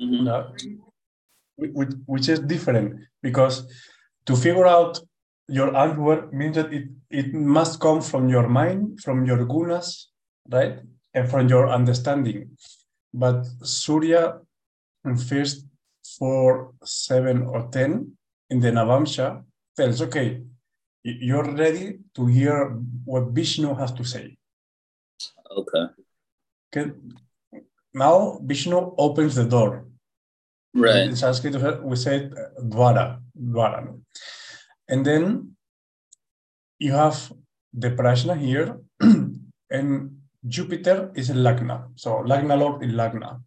Mhm. no? which, which is different because to figure out your answer means that it, it must come from your mind, from your gunas, right? And from your understanding. But Surya in first four, seven, or ten in the Navamsha tells, okay, you're ready to hear what Vishnu has to say. Okay. Okay. Now Vishnu opens the door. Right. In Sanskrit, we say uh, dwara, dwara. And then you have the prashna here, and Jupiter is in Lagna. So Lagna Lord in Lagna,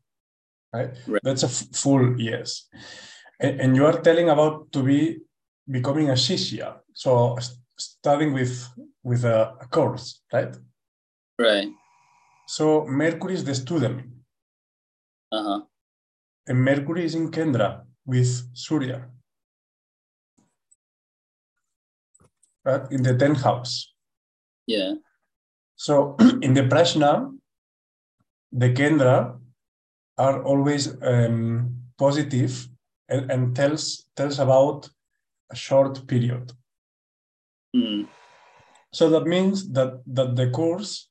right? Right. That's a f- full yes. And, and you are telling about to be becoming a shishya, so s- studying with with a, a course, right? Right. So Mercury is the student, Uh huh. And Mercury is in Kendra with Surya. Right? In the 10th house. Yeah. So in the Prashna, the Kendra are always um, positive and, and tells tells about a short period. Hmm. So that means that that the course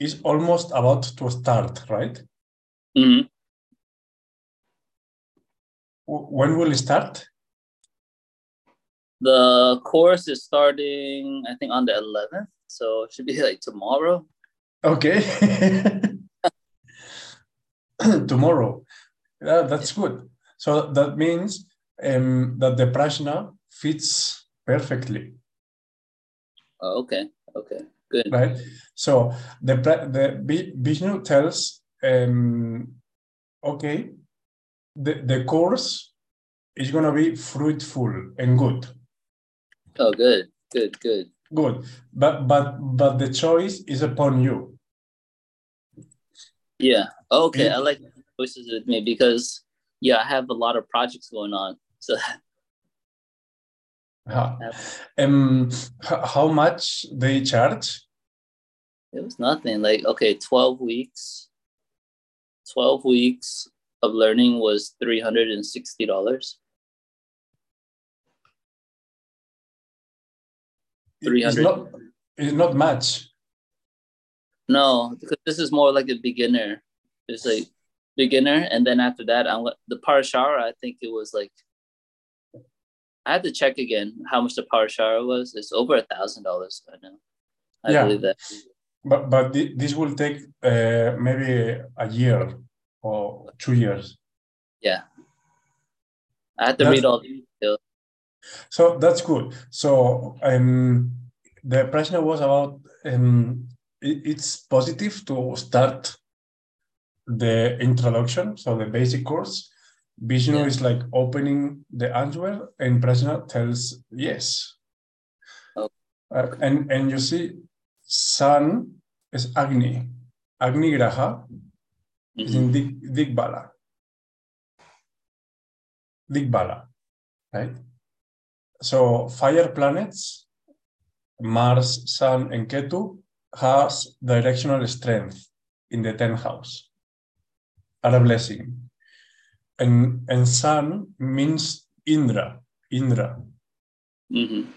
is almost about to start, right? hmm W- When will it start? The course is starting, I think, on the 11th. So it should be like tomorrow. Okay. Tomorrow. Yeah, that's good. So that means um, that the prashna fits perfectly, Oh, okay. Okay. Good. right? So the the Vishnu tells, um, okay, the, the course is gonna be fruitful and good, Oh, good. Good. Good. good. But but but the choice is upon you. Yeah. Okay. Yeah. I like choices with me because, yeah, I have a lot of projects going on. So Huh. Um, how much they charge? it was nothing. Like, okay, 12 weeks. 12 weeks of learning was $360. It's 300. not, it's not much. No, because this is more like a beginner. It's like beginner, and then after that, I'm the parashara. I think it was like I had to check again how much the parashara was. It's over a thousand dollars. I know. I Yeah. believe that. But but thi- this will take uh, maybe a year or two years. Yeah. I had to That's- read all the details. So that's good. So um, the prashna was about um, it- it's positive to start the introduction, so the basic course. Vishnu Yeah. is like opening the answer, and prashna tells yes. Oh. Uh, and and you see, sun is Agni. Agni Graha Mhm. in Dig, Digbala. Digbala, right? So fire planets, Mars, Sun, and Ketu has directional strength in the 10th house, are a blessing. And, and Sun means Indra, Indra. Mhm.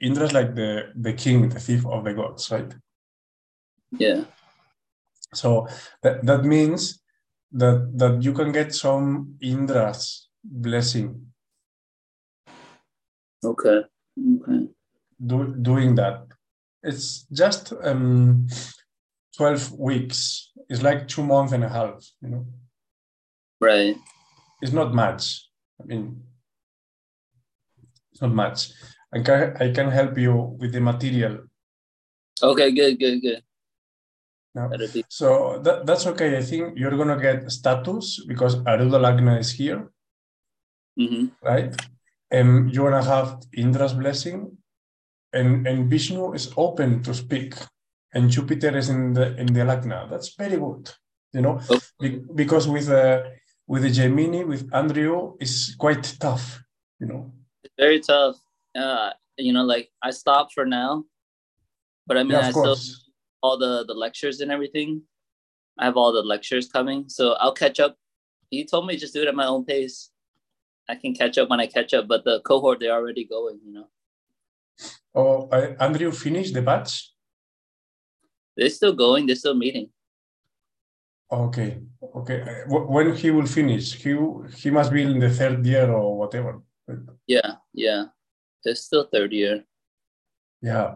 Indra is like the, the king, the thief of the gods, right? Yeah. So that, that means that, that you can get some Indra's blessing Okay. Okay. do, doing that. It's just um, 12 weeks. It's like two months and a half, you know. Right. It's not much. I mean, it's not much. I can, I can help you with the material. Okay. Good. Good. Good. Be. So that, that's okay. I think you're going to get status because Aruda Lagna is here, hmm right? And you're going to have Indra's blessing, and, and Vishnu is open to speak, and Jupiter is in the in the Lagna. That's very good, you know, Oh. Be- because with uh, with the Gemini, with Andrew, is quite tough, you know. It's very tough. Uh, you know, like I stopped for now, but I mean, Yeah, I of still course. All the the lectures and everything. I have all the lectures coming, so I'll catch up he told me just do it at my own pace. I can catch up when I catch up, but the cohort they're already going, you know. Oh, uh, Andrew finished the batch. They're still going. They're still meeting. Okay, okay. When he will finish, he he must be in the third year or whatever. Yeah, yeah. It's still third year. Yeah,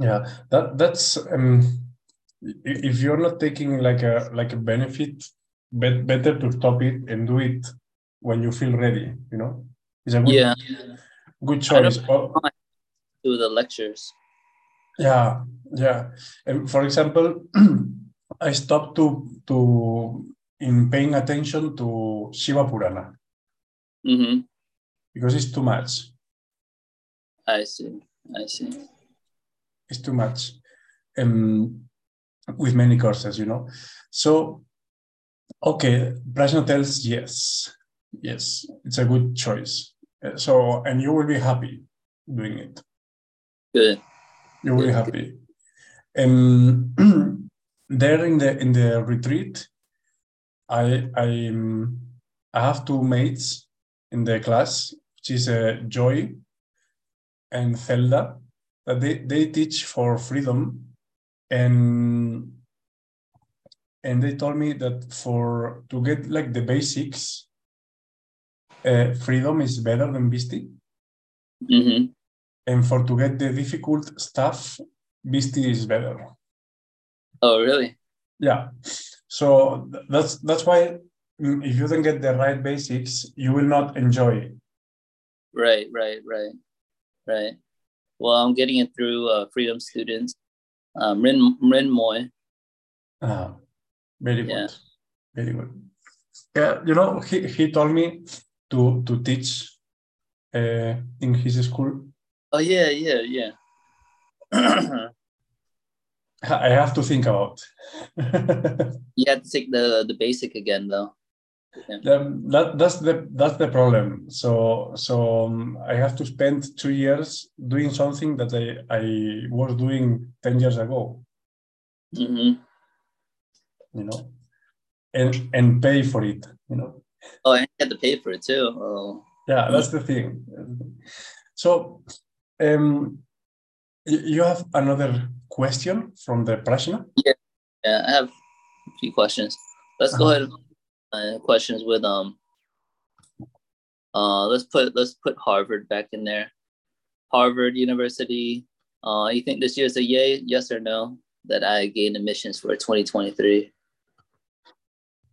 yeah. That that's um. If you're not taking like a like a benefit, bet, better to stop it and do it when you feel ready. You know, it's a good Yeah. good choice. Do the lectures. Yeah, yeah. And for example, I stopped to to in paying attention to Shiva Purana Mm-hmm. because it's too much. I see. I see. It's too much. Um, with many courses, you know. So, okay, Prashna tells yes, yes, it's a good choice. Uh, So, and you will be happy doing it. Good. You will be happy. Um, there in the in the retreat, I I um, I have two mates in the class, which is uh, Joy and Zelda. They they teach for freedom, and and they told me that for to get like the basics, uh, freedom is better than Visti, Mm-hmm. and for to get the difficult stuff, Visti is better. Oh, really? Yeah. So th- that's that's why mm, if you don't get the right basics, you will not enjoy it. Right, right, right, right. Well, I'm getting it through uh, Freedom Students. Um, Rin Rin Moy. Ah, very good. Yeah. Very good. Yeah, you know, he, he told me to to teach uh, in his school. Oh yeah, yeah, yeah. I have to think about. you have to take the the basic again though. Um, that that's the that's the problem. So so um, I have to spend two years doing something that I I was doing ten years ago. hmm You know, and and pay for it. You know. Oh, and you had to pay for it too. Oh, Yeah, that's the thing. So, um, you have another question from the Prashna? yeah. I have a few questions. Let's go Uh-huh. ahead. Uh, questions with um. Uh, let's put let's put Harvard back in there. Harvard University. Uh, you think this year's a yay? Yes or no? That I gain admissions for 2023.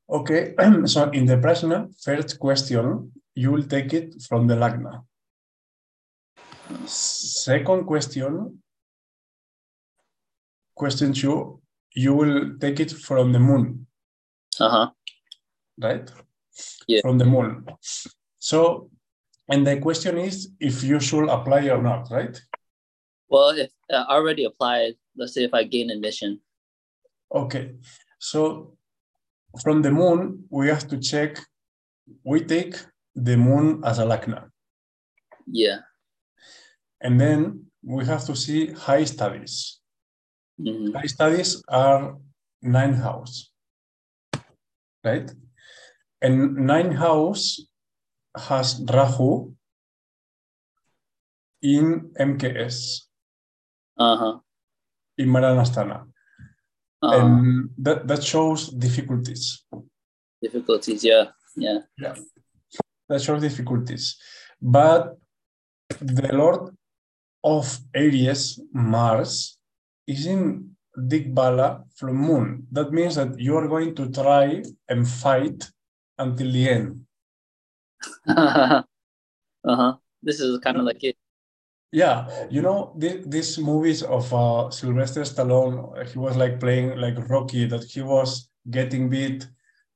Okay, so in the Prashna, first question, you will take it from the Lagna. Second question, question two, you will take it from the moon, Uh huh. Right? Yeah. From the moon. So, and the question is if you should apply or not, right? Well, if uh, I already applied, let's say if I gain admission. Okay, so from the moon, we have to check, we take the moon as a Lagna, Yeah. and then we have to see high studies. hmm High studies are nine house, right? And nine house has Rahu in MKS, Uh huh. in Maranasthana. Uh, And that, that shows difficulties. difficulties. yeah. Yeah. Yeah. That shows difficulties. But the Lord of Aries, Mars, is in Digbala from Moon. That means that you are going to try and fight until the end. uh huh. This is kind of like it. Yeah, you know the, these movies of uh, Sylvester Stallone. He was like playing like Rocky, that he was getting beat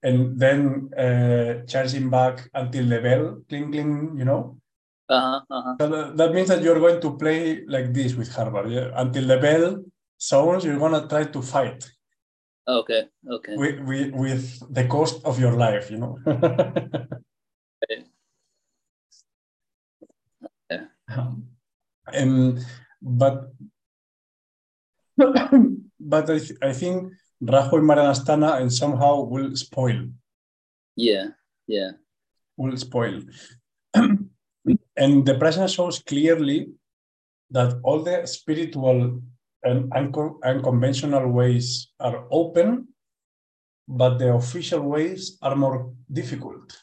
and then uh, charging back until the bell cling cling. You know, Uh huh. Uh huh. so that, that means that you're going to play like this with Harvard. Yeah? Until the bell sounds, you're gonna try to fight Okay. Okay. with, with with the cost of your life. You know. Yeah. Um, but but I, th- I think Rajo and Maranasthana and somehow will spoil. Yeah, yeah. Will spoil. and the prashna shows clearly that all the spiritual and unconventional ways are open, but the official ways are more difficult.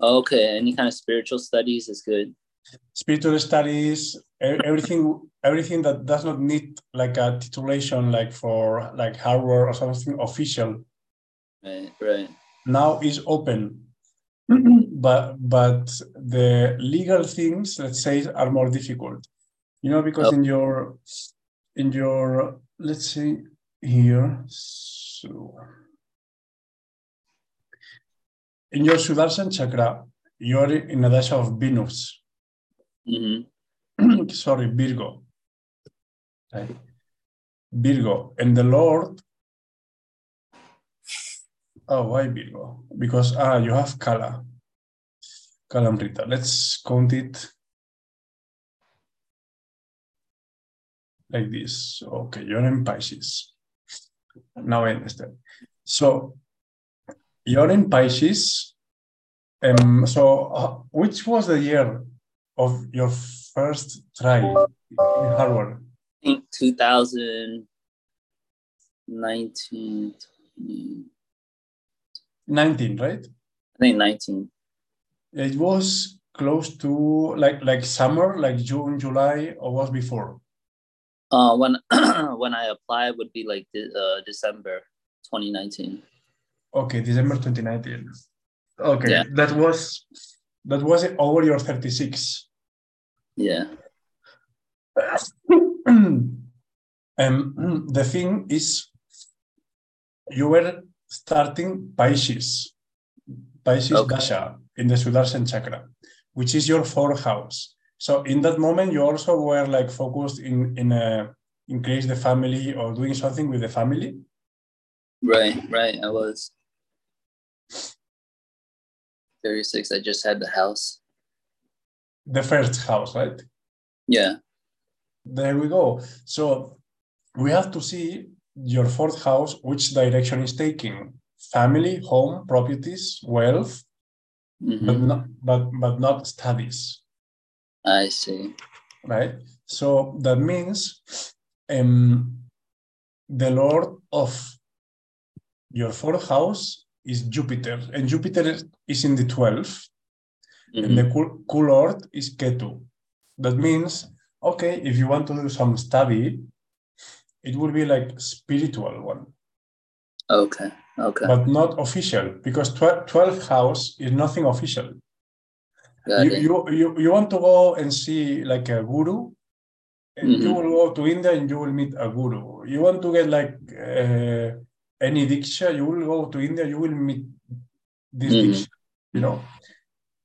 Okay, any kind of spiritual studies is good. Spiritual studies, everything, everything that does not need like a titulation, like for like Harvard or something official. Right, right. Now is open, but but the legal things, let's say, are more difficult. You know, because oh. in your in your let's see here, so in your Sudarshan chakra, you're in a dasha of Venus. Mm-hmm. Sorry, Virgo. Right. Virgo. And the Lord. Oh, why Virgo? Because ah, you have Kala. Kalamrita. Let's count it like this. Okay, you're in Pisces. Now I understand. So you're in Pisces. Um, so, uh, which was the year of your first try in Harvard? I think 2019. 19, right? I think 19. It was close to like like summer, like June, July, or was before? Uh, when when I applied would be like uh, December 2019. Okay, December 2019. Okay, yeah. that was that was it over your 36. Yeah. um, the thing is, you were starting Pisces, Pisces okay. Dasha in the Sudarshan chakra, which is your fourth house. So in that moment, you also were like focused in in a increase the family or doing something with the family. Right, right. I was. 36. I just had the house. The first house, right? Yeah. There we go. So we have to see your fourth house, which direction is taking family, home, properties, wealth, mm-hmm. but, not, but, but not studies. I see. Right. So that means um, the Lord of your fourth house is Jupiter, and Jupiter is in the 12th, mm-hmm. and the cool, cool Lord is Ketu. That means, okay, if you want to do some study, it will be like spiritual one. Okay, okay. But not official, because 12th house is nothing official. You, you, you, you want to go and see like a guru, and mm-hmm. you will go to India and you will meet a guru. You want to get like uh, any diksha, you will go to India, you will meet this mm-hmm. diksha, you know.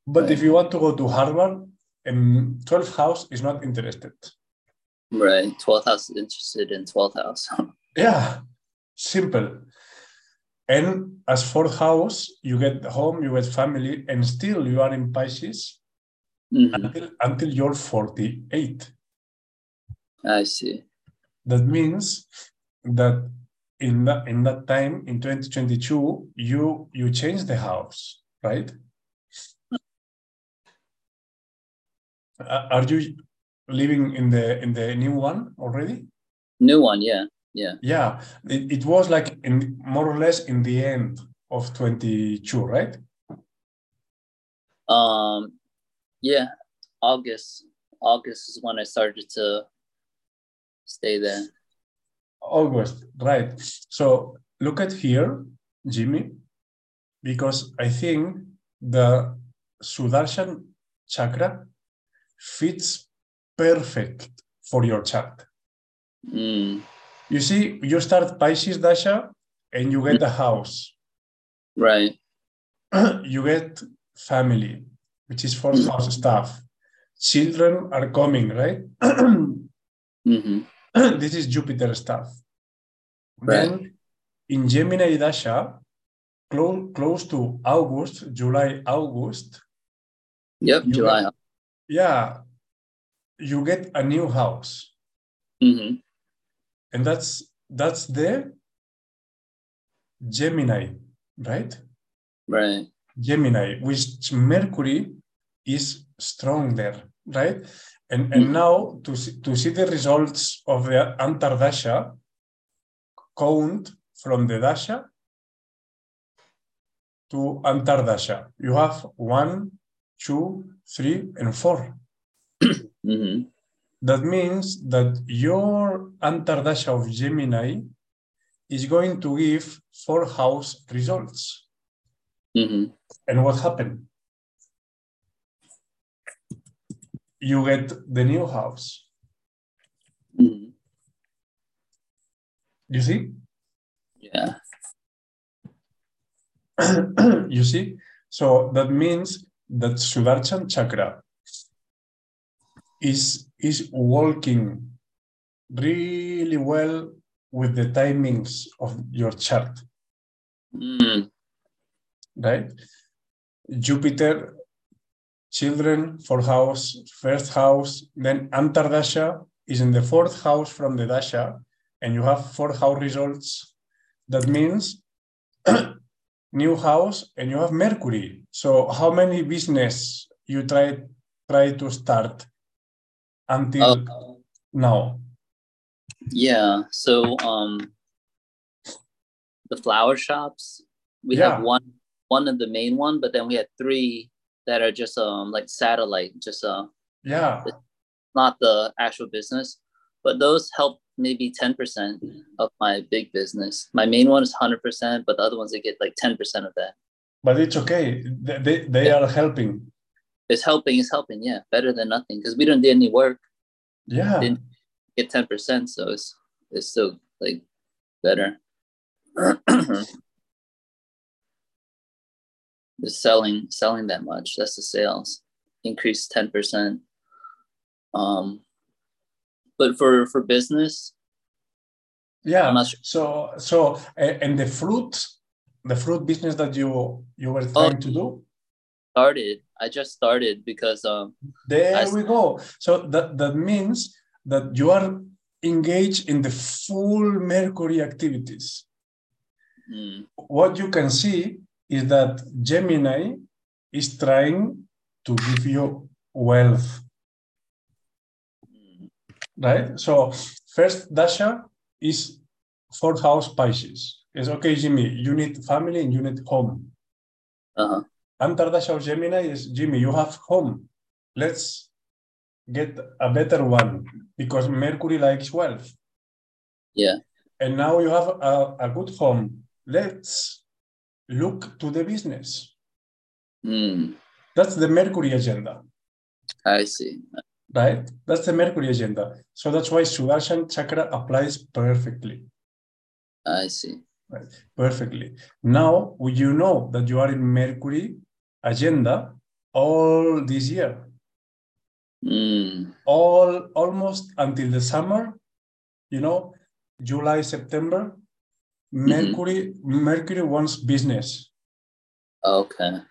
But right. if you want to go to Harvard, um, 12th house is not interested. Right. 12th house is interested in 12th house. yeah. Simple. And as fourth house, you get home, you get family, and still you are in Pisces mm-hmm. until, until you're 48. I see. That means that in that in that time in 2022 you you change the house right are you living in the in the new one already new one yeah yeah yeah it, it was like in more or less in the end of 22 right um yeah august august is when i started to stay there August, right. So look at here, Jimmy, because I think the Sudarshan chakra fits perfect for your chart. Mm. You see, you start Pisces Dasha and you get the house. Right. you get family, which is fourth house stuff. Children are coming, right? mm-hmm. this is Jupiter stuff. Right. Then in Gemini Dasha, close, close to August, July, August. Yep, July. Get, yeah, you get a new house. Mm-hmm. And that's that's the Gemini, right? Right. Gemini, which Mercury is strong there, right? And, and Mhm. now to see, to see the results of the Antardasha, count from the Dasha to Antardasha. You have one, two, three, and four. hmm That means that your Antardasha of Gemini is going to give four house results. hmm And what happened? You get the new house. hmm You see? Yeah. you see? So that means that Sudarshan chakra is, is working really well with the timings of your chart, Mm. right? Jupiter, children, fourth house, first house, then Antardasha is in the fourth house from the Dasha, and you have four house results. That means new house and you have Mercury. So how many business you try try to start until Oh, now? yeah. So um, the flower shops, we Yeah. have one one of the main one, but then we had three that are just um like satellite, just uh Yeah, not the actual business. But those help maybe ten percent of my big business. My main one is hundred percent, but the other ones they get like ten percent of that. but it's okay. They, they, they are helping. It's helping. It's helping. Yeah, better than nothing because we don't do any work. Yeah, Didn't get ten percent, so it's it's still like better. the selling selling that much. That's the sales increase ten percent. Um, but for for business, yeah. I'm not sure. So so and the fruit, the fruit business that you you were trying to do. started. I just started because um There I we go. So that, that means that you are engaged in the full Mercury activities. mm, What you can see is that Gemini is trying to give you wealth, mm, right? So first Dasha is fourth house Pisces. It's okay, Jimmy, you need family and you need home. uh-huh. Antardasha of Gemini is Jimmy, you have home. Let's get a better one because Mercury likes wealth. Yeah. And now you have a, a good home. Let's look to the business. Mm, That's the Mercury agenda, I see. right? That's the Mercury agenda. So that's why Sudarshan chakra applies perfectly. I see. Right. Perfectly. Now you know that you are in Mercury agenda all this year. Mm, all almost until the summer you know july september mercury mercury wants business okay.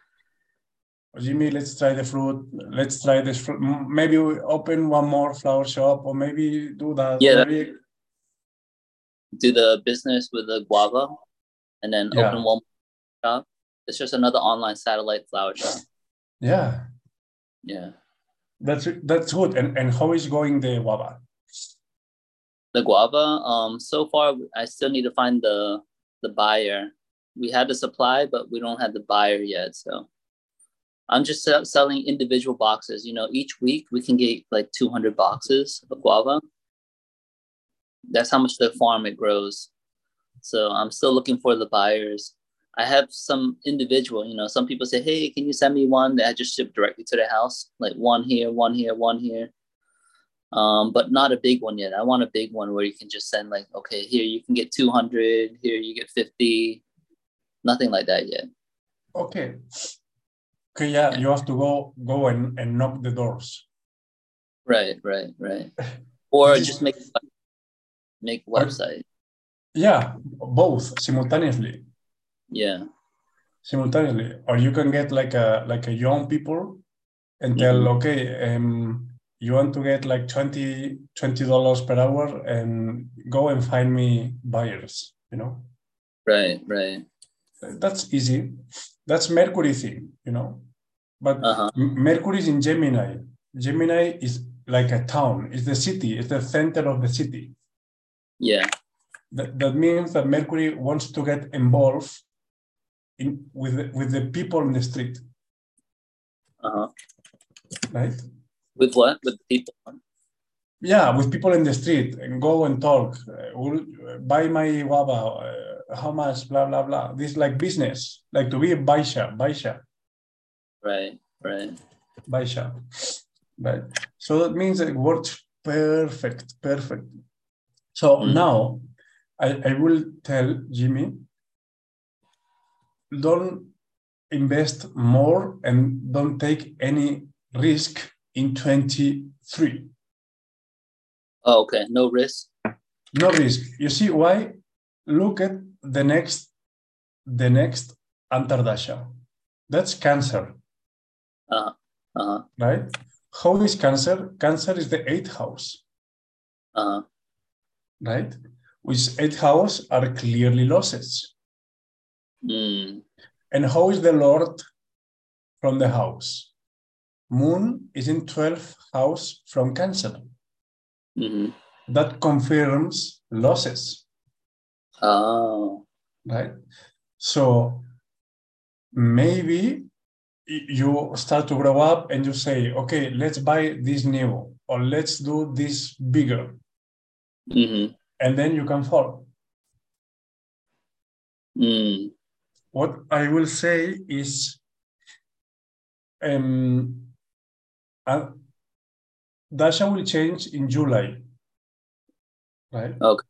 jimmy let's try the fruit let's try this fruit. Maybe we open one more flower shop or maybe do that Yeah. Maybe- Do the business with the guava, and then Yeah. open one more shop. It's just another online satellite flower shop. yeah Yeah. that's that's good and and how is going the guava The guava. Um. So far, I still need to find the the buyer. We had the supply, but we don't have the buyer yet. So I'm just sell- selling individual boxes. You know, each week we can get like 200 boxes of guava. That's how much the farm it grows. So I'm still looking for the buyers. I have some individual, you know, some people say, Hey, can you send me one that I just ship directly to the house? Like one here, one here, one here. Um, but not a big one yet. I want a big one where you can just send like, okay, here you can get 200, here you get 50. Nothing like that yet. okay okay yeah you have to go go and, and knock the doors Right, right, right. Or just make make website. yeah both simultaneously Yeah. simultaneously or you can get like a like a young people and tell Mhm. okay um you want to get like 20 dollars per hour and go and find me buyers you know Right, right. that's easy. That's Mercury thing, you know. But Uh-huh. Mercury is in Gemini. Gemini is like a town. It's the city. It's the center of the city. Yeah. That, that means that Mercury wants to get involved in with the, with the people in the street, Uh-huh. right? With what? With the people. Yeah, with people in the street and go and talk. Uh, will- buy my guava. Uh, how much? Blah blah blah. This like business, like to be a baisha, baisha, Right. Right. baisha, right? So that means it works perfect, perfect. So Mm. now I, I will tell Jimmy, don't invest more and don't take any risk in 23. Oh, okay. No risk. no risk. You see why? Look at the next, the next Antardasha. That's cancer, Uh-huh. right? How is cancer? Cancer is the eighth house, Uh-huh. right? Which eighth house are clearly losses. Mm. And how is the Lord from the house? Moon is in 12th house from Cancer. hmm That confirms losses, Oh. right? So maybe you start to grow up and you say, okay, let's buy this new or let's do this bigger. hmm And then you can fall. Mm. What I will say is um, uh, Dasha will change in July, right? Okay.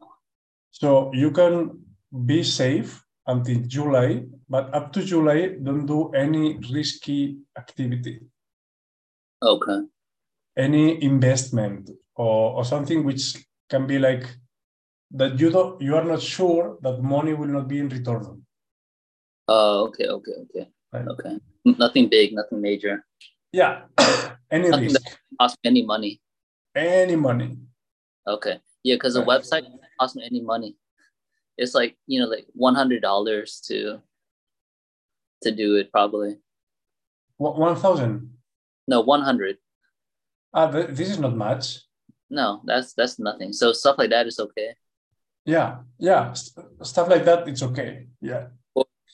So you can be safe until July, but up to July, don't do any risky activity, Okay. any investment or, or something which can be like that you don't you are not sure that money will not be in return. Oh, okay, okay, okay. Right. Okay. Nothing big, nothing major. Yeah, any Nothing risk, Cost me any money. any money. Okay. Yeah, because the Right. website doesn't cost me any money. It's like, you know, like one hundred dollars to to do it probably. One thousand. No, one hundred. Ah, th- this is not much. No, that's that's nothing. So stuff like that is okay. Yeah, yeah, st- stuff like that. It's okay. Yeah.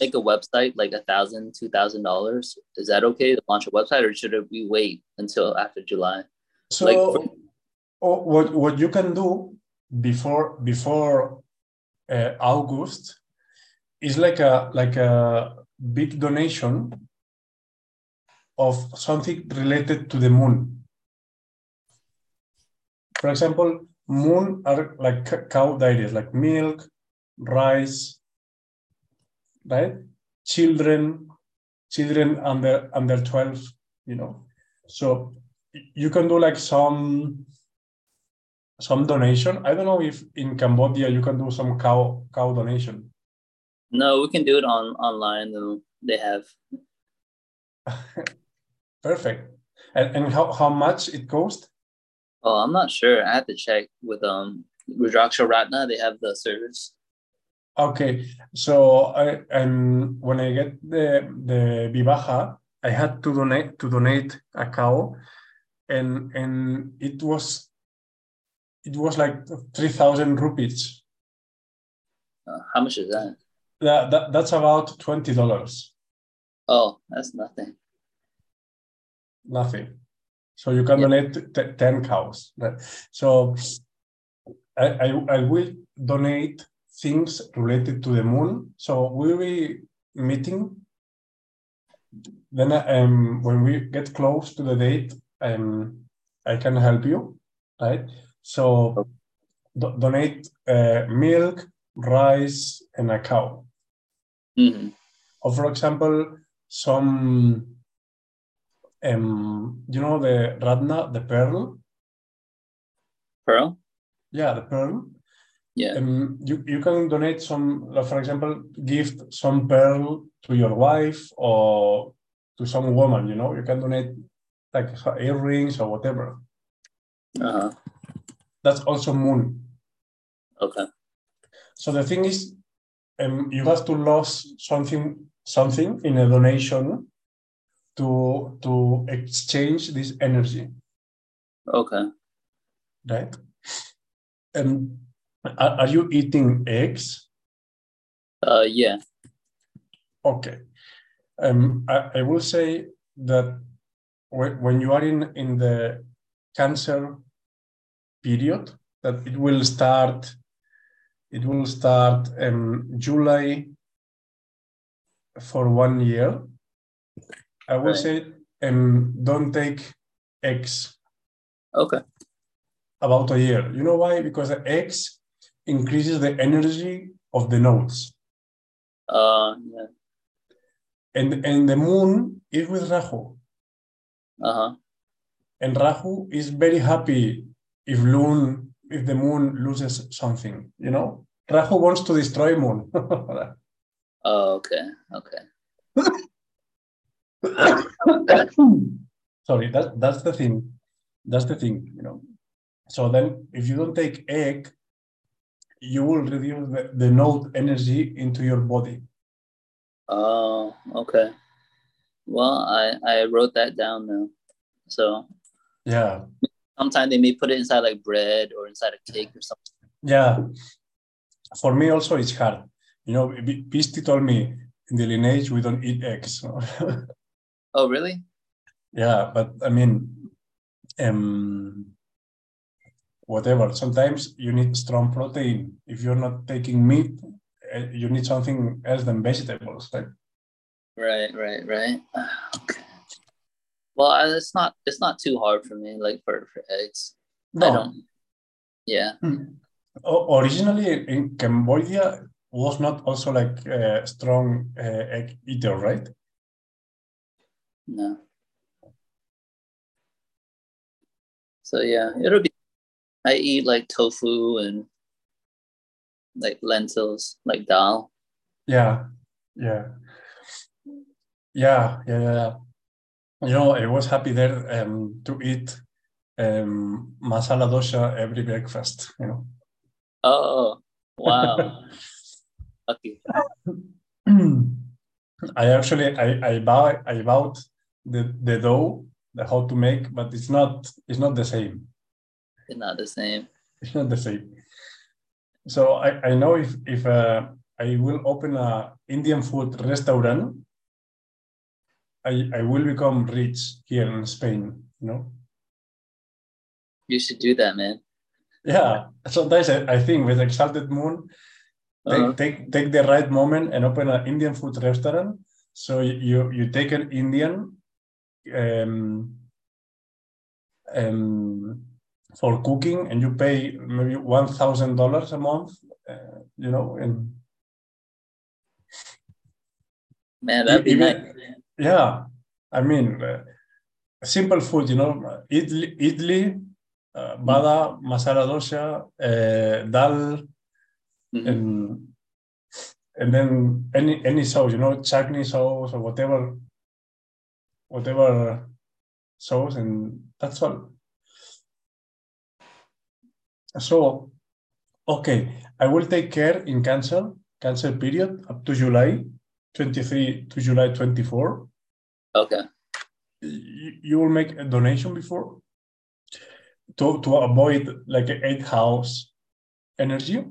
Like a website, like a thousand, two thousand dollars. Is that okay to launch a website, or should we wait until after July? So Like- oh, what what you can do before before uh, August is like a like a big donation of something related to the moon. For example, moon are like cow dairies, like milk, rice, right? Children, children under under 12, you know. So you can do like some some donation. I don't know if in Cambodia you can do some cow cow donation. No, we can do it on online. Though they have Perfect. And, and how, how much it cost? Oh, I'm not sure. I have to check with um Rudraksha Ratna. They have the service. Okay, so I and when I get the the Vivaja, I had to donate to donate a cow, and and it was it was like three thousand rupees. Uh, how much is that? That, that that's about twenty dollars. Oh, that's nothing. Nothing. So you can Yeah. donate ten cows. So I, I I will donate things related to the moon. So we'll be meeting. Then um, when we get close to the date, um, I can help you, right? So do- donate uh, milk, rice, and a cow. hmm Or for example, some um, you know the Ratna, the pearl. Pearl? Yeah, the pearl. Yeah. Um, you, you can donate some, like, for example, gift some pearl to your wife or to some woman, you know, you can donate like earrings or whatever. Uh-huh. That's also moon. Okay. So the thing is, um, you have to lose something something in a donation to to exchange this energy. Okay. Right. And are, are you eating eggs? Uh, yeah. Okay. Um, I, I will say that when, when you are in, in the cancer period, that it will start, it will start um, July for one year. I will Right. say um, don't take eggs Okay. about a year. You know why? Because the eggs increases the energy of the nodes. Uh, yeah. And, and the moon is with Rahu. Uh huh. And Rahu is very happy if moon if the moon loses something, you know? Rahu wants to destroy moon. Oh, okay. Okay. Sorry, that, that's the thing. That's the thing, you know. So then if you don't take egg, you will reduce the, the node energy into your body. Oh, okay. Well, I I wrote that down now. So Yeah. sometimes they may put it inside like bread or inside a cake or something. Yeah. For me also it's hard. You know, Visti told me in the lineage we don't eat eggs. Oh, really? yeah, but I mean, um, whatever. Sometimes you need strong protein. If you're not taking meat, uh, you need something else than vegetables. Right? Right, right, right. Okay. Well, it's not it's not too hard for me, like for for eggs. I don't. Yeah. O- originally in Cambodia was not also like a strong uh, egg eater, right? No. So yeah, it'll be. I eat like tofu and like lentils, like dal. Yeah, yeah, yeah, yeah, yeah. You know, I was happy there um, to eat um, masala dosa every breakfast. You know. Oh, wow. Lucky. I actually I I buy I bought the the dough the how to make, but it's not it's not the same. It's not the same. It's not the same. So I I know if if uh, I will open a Indian food restaurant, I I will become rich here in Spain. You know. You should do that, man. Yeah. Sometimes I, I think with Exalted Moon, take, Uh-huh. take take the right moment and open an Indian food restaurant. So you you take an Indian um, um, for cooking and you pay maybe one thousand dollars a month. Uh, you know, and Man, that'd be Even- nice. yeah, I mean, uh, simple food. You know, idli, idli uh, bada, masala dosa, uh, dal, Mhm. and and then any any sauce, you know, chutney sauce or whatever, whatever sauce, and that's all. So, okay, I will take care in cancer, cancer period up to July 23 to July 24. Okay. You, will make a donation before to, to avoid like an eight house energy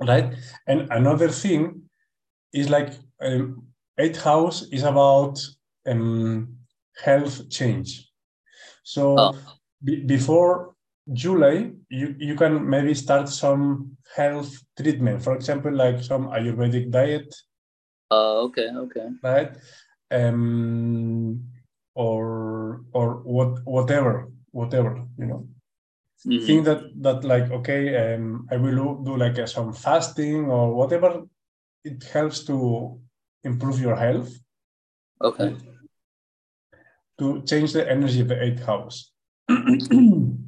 right? And another thing is like um, eighth house is about um, health change. So Oh. be- before July, you, you can maybe start some health treatment. For example, like some Ayurvedic diet, Oh, okay, okay. right? Um, or or what whatever whatever you know Mhm. think that that like okay um, i will do like uh, some fasting or whatever it helps to improve your health Okay. to change the energy of the eighth house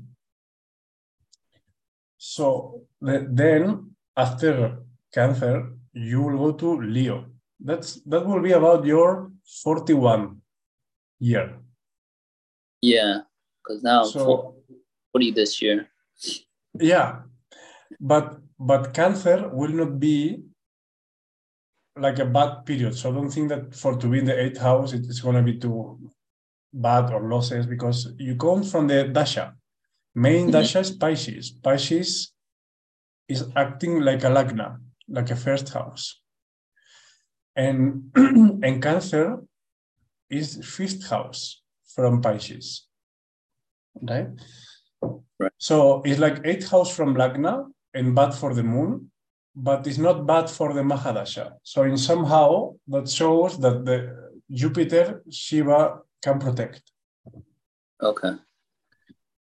so the, then after cancer you will go to leo that's that will be about your 41 year Yeah, because now so 40 this year. yeah but but cancer will not be like a bad period. So I don't think that for to be in the eighth house, it's going to be too bad or losses because you come from the dasha. Main dasha is Pisces. Pisces is acting like a lagna, like a first house. And, and Cancer is fifth house from Pisces. Right? Right. So it's like eighth house from Lagna and bad for the moon, but it's not bad for the Mahadasha. So in somehow that shows that the Jupiter, Shiva can protect. Okay.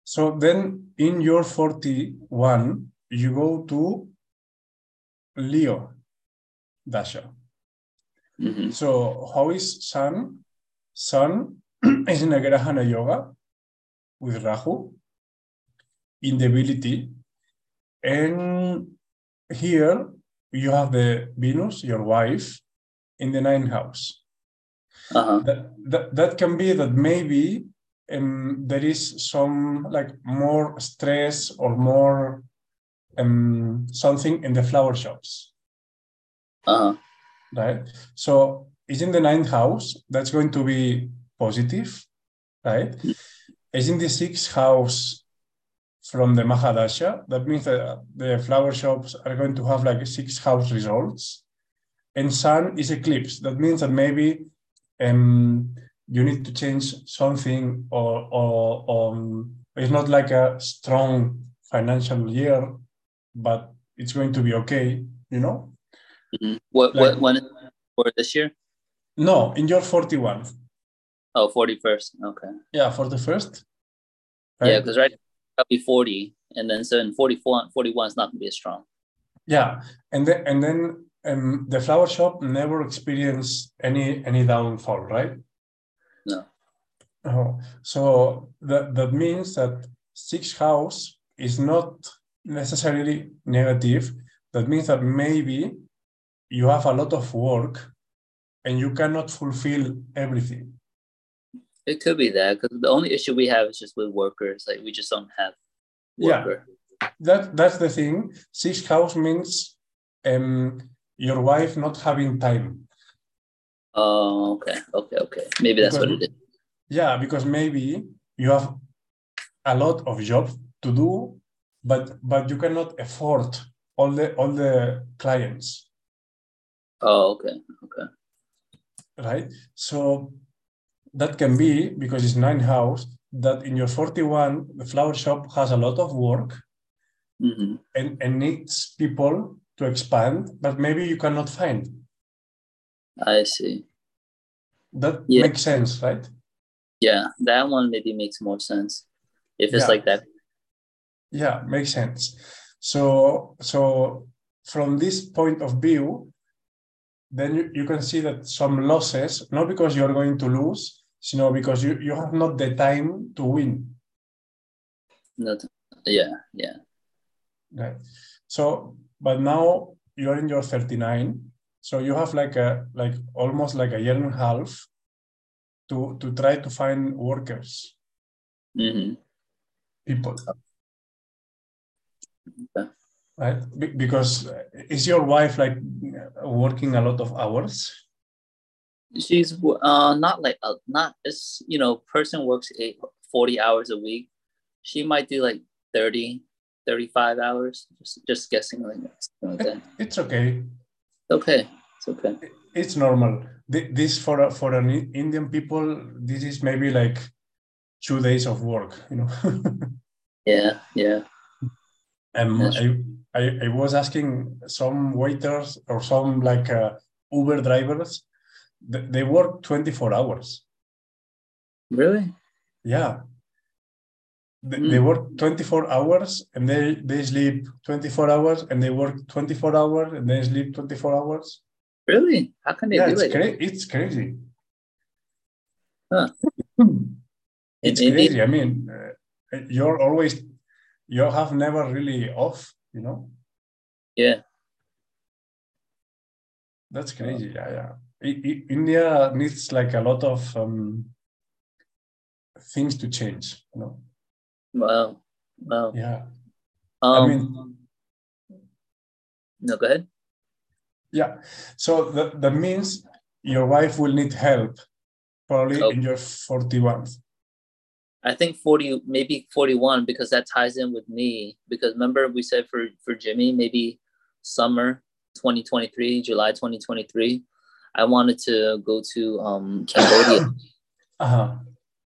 So then in your 41, you go to Leo Dasha. hmm So how is Sun? Sun is in a Grahana Yoga with Rahu in debility. And here you have the Venus, your wife, in the ninth house. Uh-huh. That, that, that can be that maybe um, there is some like more stress or more um, something in the flower shops. Uh-huh. right? So it's in the ninth house. That's going to be positive, right? It's in the sixth house from the Mahadasha. That means that the flower shops are going to have like six house results. And Sun is eclipse. That means that maybe um, you need to change something or, or um, it's not like a strong financial year, but it's going to be okay, you know? hmm What Like- what when for this year? No, in your 41. Oh, 41st. Okay. Yeah, for the first. Yeah, because right I'll be 40, and then so in 44, 41 is not gonna be as strong. Yeah, and then and then um, the flower shop never experienced any any downfall, right? Oh, so that that means that sixth house is not necessarily negative. That means that maybe you have a lot of work and you cannot fulfill everything. It could be that because the only issue we have is just with workers. Like we just don't have Yeah. That that's the thing. Sixth house means um, your wife not having time. Oh, okay, okay, okay. Maybe that's what it is. Yeah, because maybe you have a lot of jobs to do, but but you cannot afford all the all the clients, Oh, okay, okay. right? So that can be because it's nine house that in your 41 the flower shop has a lot of work hmm and, and needs people to expand, but maybe you cannot find. I see. That Yeah. makes sense, right? Yeah, that one maybe makes more sense if it's Yeah. like that. Yeah, makes sense. So so from this point of view, then you, you can see that some losses, not because you're going to lose, you know, because you, you have not the time to win. Not, yeah, yeah. Right. So but now you're in your 39. So you have like a like almost like a year and a half to to try to find workers, hmm people. Okay. Right? Be- because is your wife like working a lot of hours? She's uh not like uh, not as you know person works eight, 40 hours a week. She might do like 30, 35 hours. Just just guessing like like that. It's okay. Okay, it's okay. It's normal. This for a, for an Indian people, this is maybe like two days of work. You know. Yeah, yeah. um, Yes. I, I I was asking some waiters or some like uh, Uber drivers. th- They work twenty four hours. Really? Yeah. They, Mm. they work 24 hours and they, they sleep 24 hours and they work 24 hours and they sleep 24 hours. Really? How can they yeah, do it's, like cra- it's crazy. Huh. It's In India- crazy. I mean, uh, you're always, you have never really off, you know? Yeah. That's crazy. Yeah, yeah. I- India needs like a lot of um, things to change, you know? Wow. Wow. Yeah. Um, I mean, no, go ahead. Yeah. So that, that means your wife will need help probably Oh. in your 41. I think 40, maybe 41, because that ties in with me. Because remember, we said for, for Jimmy, maybe summer 2023, July 2023, I wanted to go to um, Cambodia Uh-huh.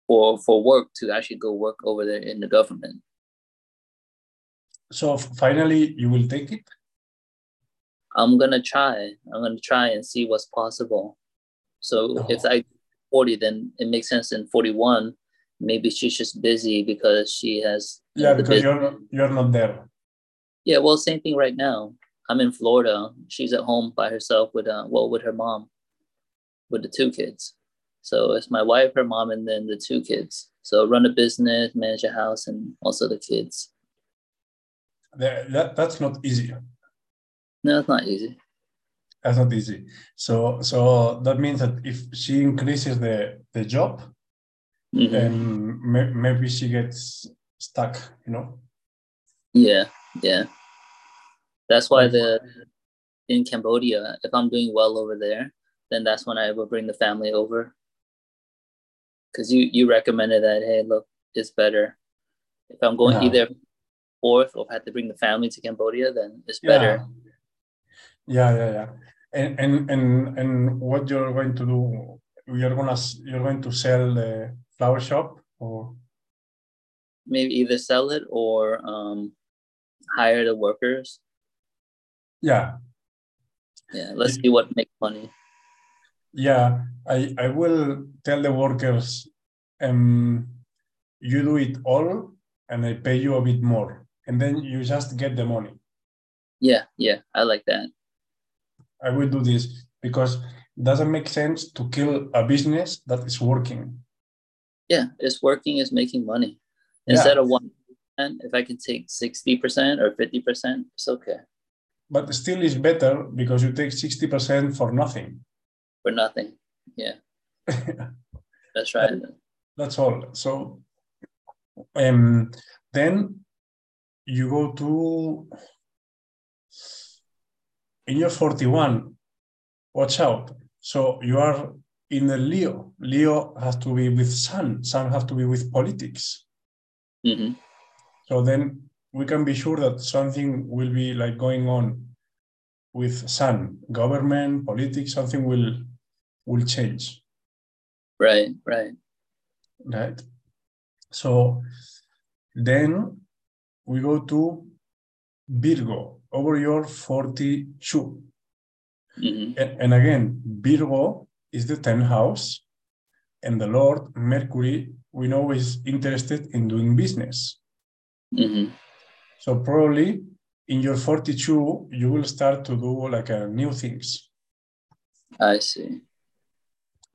for, for work to actually go work over there in the government. So finally, you will take it? I'm gonna try. I'm gonna try and see what's possible. So if Oh. I 40, then it makes sense in 41. Maybe she's just busy because she has Yeah, because bus- you're not, you're not there. yeah. Well, same thing right now. I'm in Florida. She's at home by herself with uh well with her mom, with the two kids. So it's my wife, her mom, and then the two kids. So run a business, manage a house, and also the kids. That, that, that's not easy. No, it's not easy. That's not easy. So so that means that if she increases the, the job, Mhm. and may, maybe she gets stuck, you know? Yeah, yeah. That's why the in Cambodia, if I'm doing well over there, then that's when I will bring the family over. Cause you you recommended that, hey, look, it's better. If I'm going Yeah. either fourth or if I have to bring the family to Cambodia, then it's better. Yeah, yeah, yeah. And and and and what you're going to do? You're gonna you're going to sell the flower shop or Maybe either sell it or um hire the workers. yeah, Yeah, let's Ye- see what makes money. yeah. I I will tell the workers, um, you do it all, and I pay you a bit more, and then you just get the money. Yeah, yeah, I like that. I will do this because it doesn't make sense to kill a business that is working. yeah, it's working, it's making money. Yeah. Instead of one percent, if I can take sixty percent or fifty percent, it's okay But still, it's better because you take sixty percent for nothing. for nothing. Yeah, that's right. That's all. So, um, then you go to in your forty-one. Watch out. So you are in the Leo. Leo has to be with Sun. Sun has to be with politics. hmm So then we can be sure that something will be like going on with Sun, government, politics. Something will will change, Right, right. right? So then we go to Virgo over your forty-two, hmm and again Virgo is the tenth house, and the Lord Mercury we know is interested in doing business. hmm So probably in your 42, you will start to do like uh, new things. I see.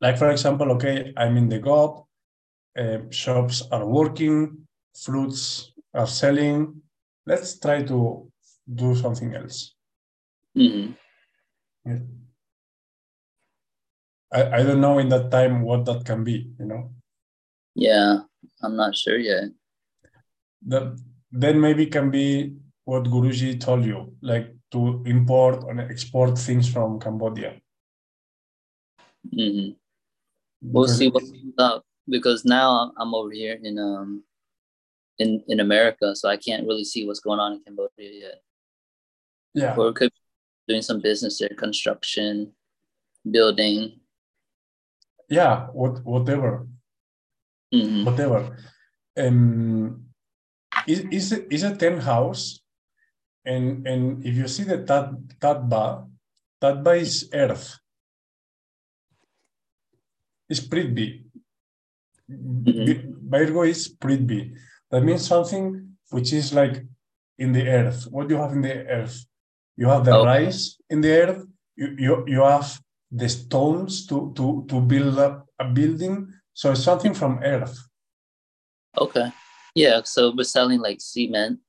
Like for example, okay, I'm in the GOP, uh, shops are working, fruits are selling. Let's try to do something else. hmm I, I don't know in that time what that can be, you know. Yeah, I'm not sure yet. That then maybe can be what Guruji told you, like to import and export things from Cambodia. hmm We'll Because- see what comes up because now I'm over here in um in in America, so I can't really see what's going on in Cambodia yet. Yeah. Or it could be doing some business there, construction, building. Yeah, what whatever. hmm whatever. Um, is is a- is a ten house, and and if you see the tat tattva, tattva is earth. It's Prithvi. Vi- Virgo is Prithvi. That means something which is like in the earth. What do you have in the earth? You have the Oh. rice in the earth. You, you you have the stones to to to build up a building. So it's something from earth. Okay. Yeah, so we're selling like cement,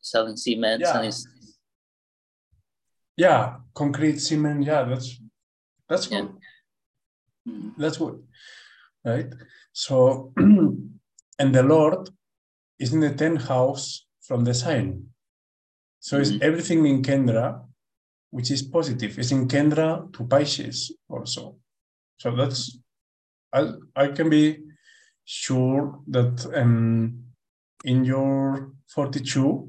selling cement, Yeah. selling Yeah, concrete cement. Yeah, that's that's Yeah. good. Mhm. That's good, right? So, and the Lord is in the tenth house from the sign. So it's Mhm. everything in Kendra which is positive. It's in Kendra to Pisces also. So that's I I can be sure that um, in your 42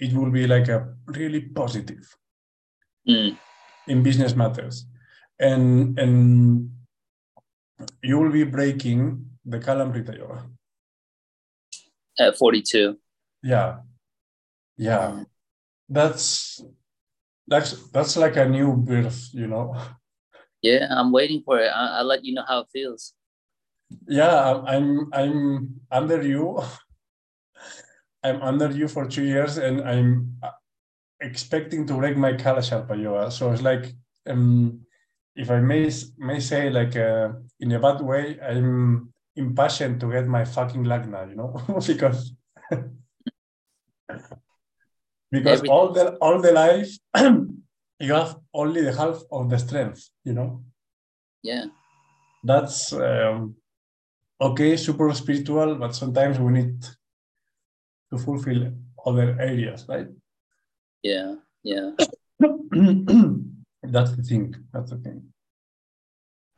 it will be like a really positive Mm. in business matters and and you will be breaking the kalamrita yoga At 42. yeah yeah that's that's that's like a new birth you know Yeah, I'm waiting for it. I, I'll let you know how it feels. yeah I'm- i'm under you i'm under you for two years and i'm expecting to break my kalasarpa yoga so it's like um if i may may say like uh, in a bad way i'm impatient to get my fucking lagna you know because because all the all the life you have only the half of the strength you know Yeah. that's um, okay super spiritual but sometimes we need to fulfill other areas right Yeah. Yeah. that's the thing that's the thing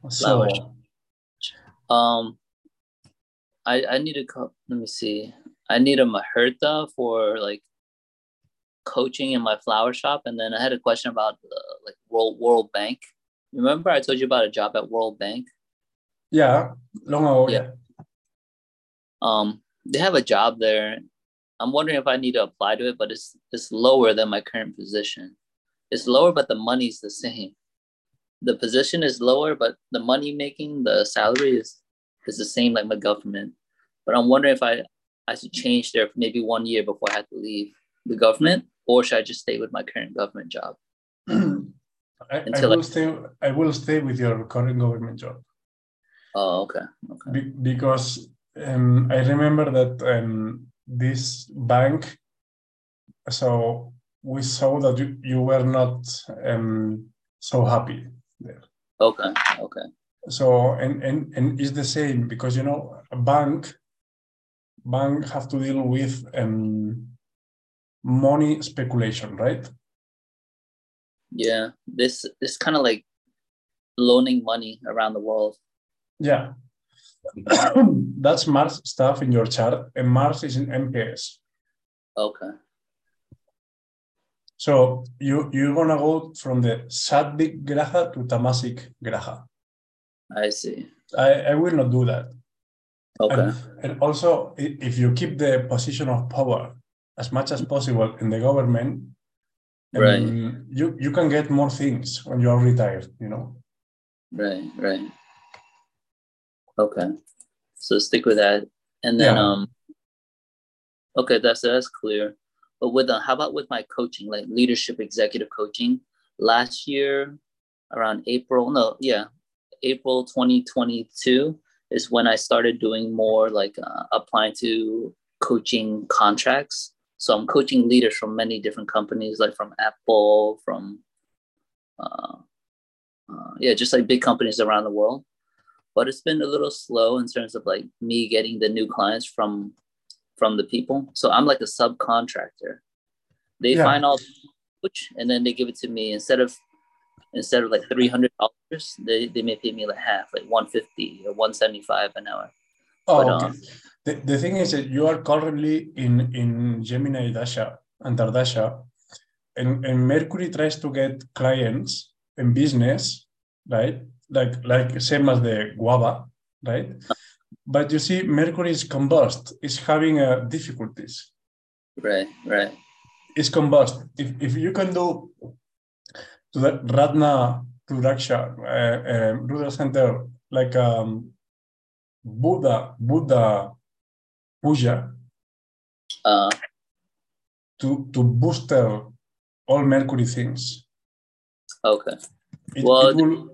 so Um, I I need a let me see. I need a muhurta for like coaching in my flower shop, and then I had a question about uh, like World World Bank. Remember I told you about a job at World Bank? yeah long ago Yeah. yeah Um, they have a job there. I'm wondering if I need to apply to it, but it's it's lower than my current position. It's lower, but the money's the same. The position is lower, but the money making, the salary is is the same like my government. But I'm wondering if I I should change there for maybe one year before I have to leave the government, or should I just stay with my current government job? I, I Until I- will stay i will stay with your current government job Oh, okay, okay, Be- because um, I remember that um, this bank, so we saw that you, you were not um, so happy there. okay, okay. So and, and and it's the same because you know a bank bank have to deal with um, money speculation, right? Yeah, this this kind of like loaning money around the world. Yeah. That's Mars stuff in your chart, and Mars is in MPS. Okay, So you you're gonna go from the Sattvic Graha to Tamasic Graha. I see. I, I will not do that. Okay, And, and also, if you keep the position of power as much as possible in the government, Right. you you can get more things when you are retired. You know. right, right. Okay, so stick with that, and then Yeah. um. Okay, that's that's clear. But with uh, how about with my coaching, like leadership executive coaching? Last year, around April, no, yeah, April 2022 is when I started doing more like uh, applying to coaching contracts. So I'm coaching leaders from many different companies, like from Apple, from uh, uh, yeah, just like big companies around the world. But it's been a little slow in terms of like me getting the new clients from from the people. So I'm like a subcontractor. They Yeah. find all the coach and then they give it to me instead of instead of like three hundred dollars, they, they may pay me like half, like one fifty or one seventy five an hour. Oh, But, okay. Um, The, the thing is that you are currently in in Gemini Dasha, Antardasha, and, and Mercury tries to get clients in business, right? Like like same as the guava, right? But you see, Mercury is combust, is having uh, difficulties. Right, right. It's combust. If, if you can do to the Ratna production, uh, uh, Rudra Center, like um, Budha, Budha puja Uh to, to booster all Mercury things. okay. It, Well, it will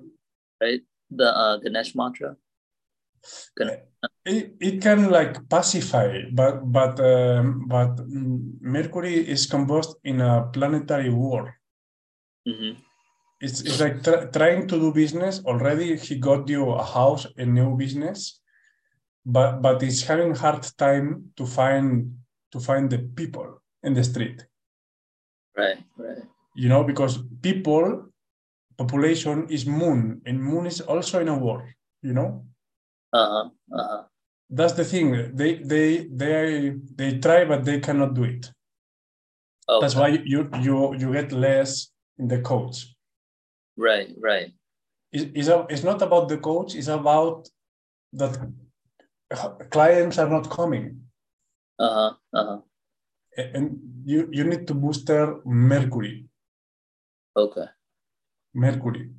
Right? The uh Ganesh mantra. it, it can like pacify, but but um, but mm, Mercury is combust in a planetary war. hmm It's, it's like tr- trying to do business already. He got you a house, a new business, but but it's having hard time to find to find the people in the street. Right, right. you know, because people population is moon, and moon is also in a war. You know. Uh huh. Uh huh. That's the thing. They they they they try, but they cannot do it. Okay. That's why you you you get less in the coach. Right. Right. It's, it's, it's not about the coach. It's about that clients are not coming. Uh huh. Uh huh. and you you need to booster mercury Okay. mercury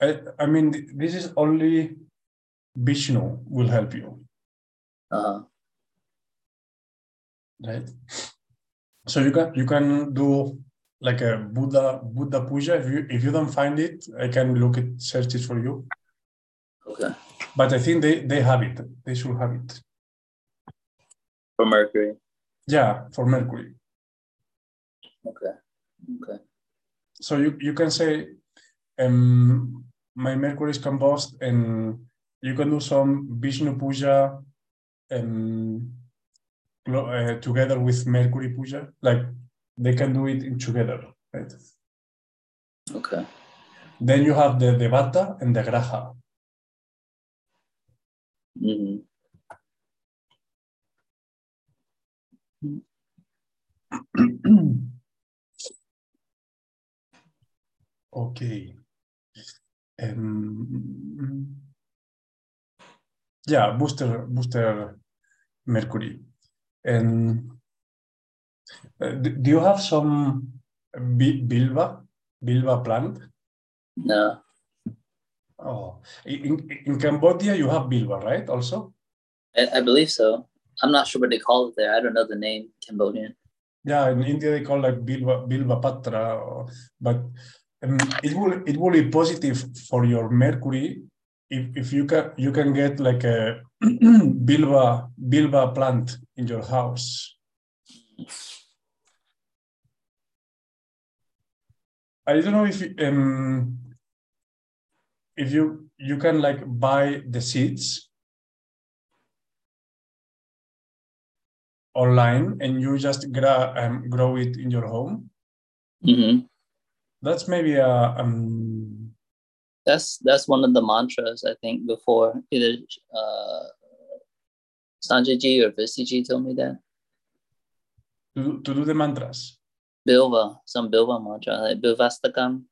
I, I mean this is only vishnu will help you Uh huh. right so you can you can do like a budha budha puja if you if you don't find it i can look at search it for you Okay. But i think they they have it they should have it For Mercury. yeah for mercury Okay. Okay. so you, you can say um, my mercury is combust and you can do some vishnu puja um, uh, together with mercury puja like they can do it in together right Okay. then you have the devata and the graha hmm okay. Um, yeah booster booster mercury. And uh, do do you have some bi- bilva bilva plant? No. Oh in, in cambodia you have bilva right also I, I believe so. I'm not sure what they call it there. I don't know the name Cambodian. yeah in india they call like bilva bilva patra or, but um, it will it will be positive for your mercury if, if you can you can get like a bilva bilva plant in your house i don't know if um if you you can like buy the seeds online and you just gra- um, grow it in your home hmm that's maybe a um That's that's one of the mantras I think before either uh, Sanjay Ji or Visti Ji told me that. to, do- to do the mantras Bilva, some Bilva mantra, like Bilvashtakam.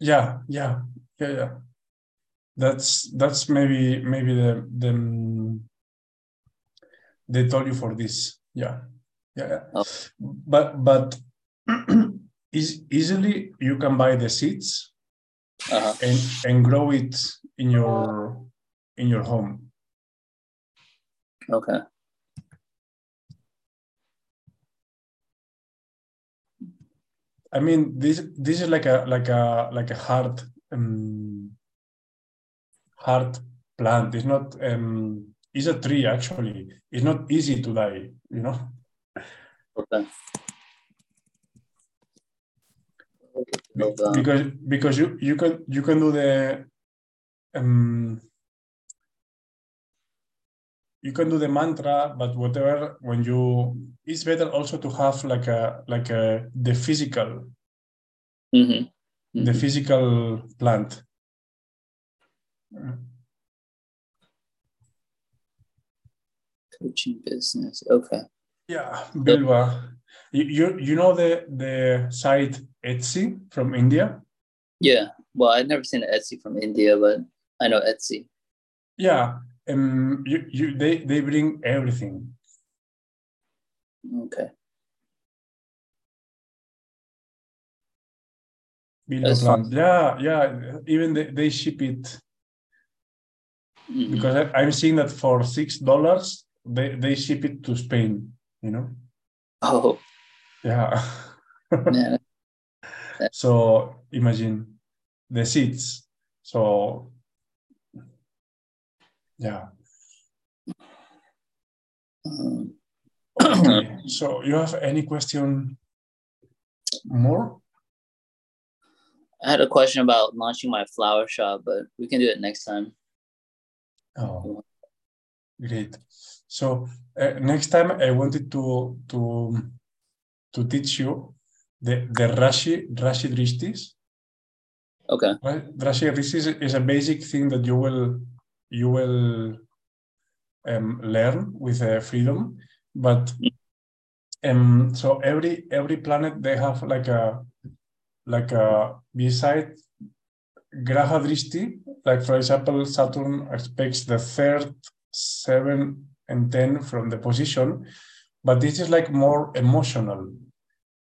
yeah yeah yeah yeah that's that's maybe maybe the the um, they told you for this yeah yeah, yeah. Oh. but but is easily you can buy the seeds Uh-huh. and and grow it in your in your home Okay. i mean this this is like a like a like a hard um hard plant. It's not um it's a tree actually. It's not easy to die you know? Okay. Because because you you can you can do the um you can do the mantra but whatever when you it's better also to have like a like a the physical The Mhm. physical plant Coaching business. Okay. yeah bilwa you, you you know the the site etsy from india Yeah. Well, I've never seen Etsy from India, but I know Etsy. yeah um you, you they they bring everything Okay. Plant. Yeah, yeah. Even they, they ship it Mhm. because I, I'm seeing that for six dollars they, they ship it to Spain. You know. Oh, Yeah. so imagine the seats. So yeah. Um, Okay. so you have any question more? I had a question about launching my flower shop, but we can do it next time. Oh, great. So uh, next time I wanted to to to teach you the the Rashi Rashi Drishtis. Okay. Right? Rashi Drishtis is a basic thing that you will you will um, learn with uh, freedom, but um, so every every planet they have like a like a beside Graha Drishti, like for example, Saturn expects the third, seven, and ten from the position, but this is like more emotional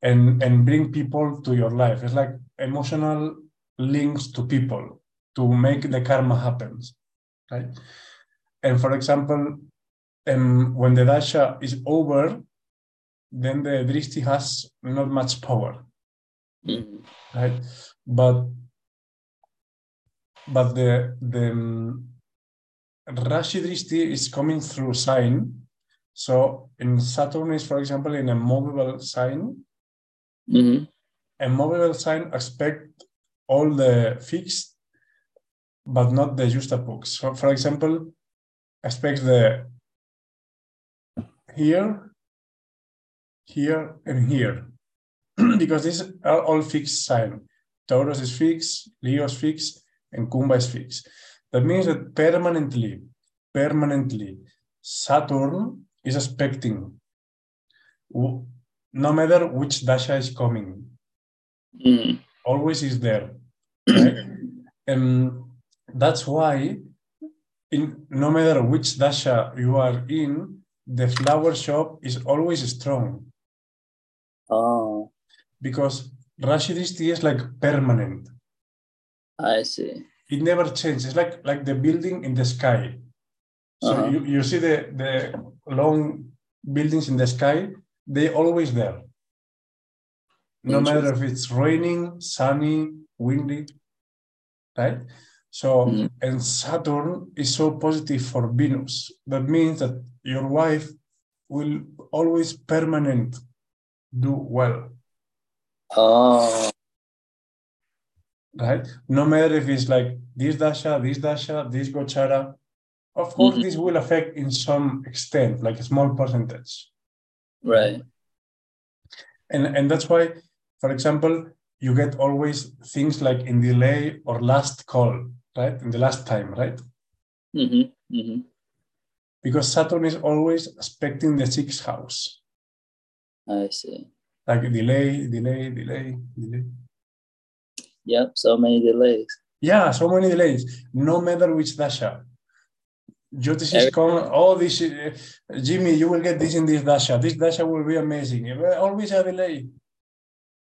and and bring people to your life. It's like emotional links to people to make the karma happens, right? And for example, um, when the dasha is over, then the drishti has not much power, Mhm. right? But but the the um, Rashi drishti is coming through sign. So in Saturn is, for example, in a movable sign, Mhm. a movable sign expect all the fixed, but not the juxtapox. So for example, expect the here, here, and here, because these are all fixed sign. Taurus is fixed, Leo is fixed, and Kumbha is fixed. That means that permanently, permanently, Saturn is expecting, no matter which dasha is coming, Mhm. always is there. Right? and that's why, in no matter which dasha you are in, the flower shop is always strong Oh, because Rashi Drishti is like permanent. I see. It never changes. It's like like the building in the sky. So Uh-huh. you, you see the, the long buildings in the sky, they're always there. No matter if it's raining, sunny, windy, right? So Mhm. and Saturn is so positive for Venus. That means that your wife will always permanent do well. Oh, right? No matter if it's like this dasha, this dasha, this gochara, of course, Mhm. this will affect in some extent, like a small percentage. right. And, and that's why, for example, you get always things like in delay or last call, right? In the last time, right? Mhm. Mhm. Because Saturn is always expecting the sixth house, I see. Like delay, delay, delay, delay. Yep. So many delays. Yeah, so many delays, no matter which dasha. Jyotish is coming, oh, this, uh, Jimmy, you will get this in this dasha. This dasha will be amazing. Uh, Always a delay.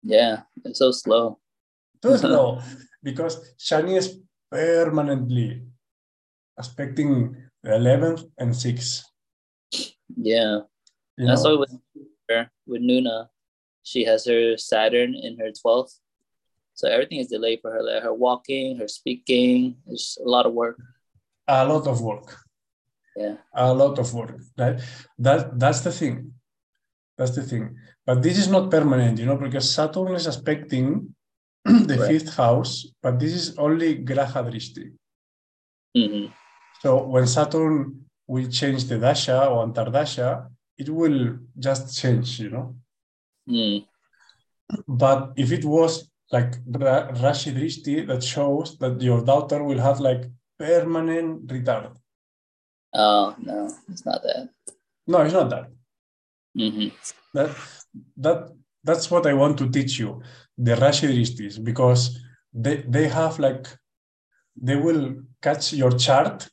Yeah. It's so slow. Too slow. because Shani is permanently expecting the 11th and 6th. Yeah. You That's know? why with with Nuna, she has her Saturn in her 12th. So everything is delayed for her. Like her walking, her speaking. It's a lot of work. A lot of work. Yeah. A lot of work. Right? That, that's the thing. That's the thing. But this is not permanent, you know, because Saturn is expecting the Right. fifth house, but this is only Graha Drishti. hmm So when Saturn will change the dasha or antardasha, it will just change, you know. Mm. But if it was like Ra- Rashi Drishti that shows that your daughter will have like permanent retard. Oh, no, it's not that. No, it's not that. hmm That that that's what I want to teach you, the Rashi Drishtis, because they they have like they will catch your chart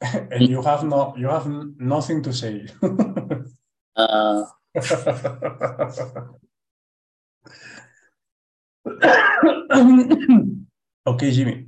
and you have no you have nothing to say. Uh, okay, Jimmy.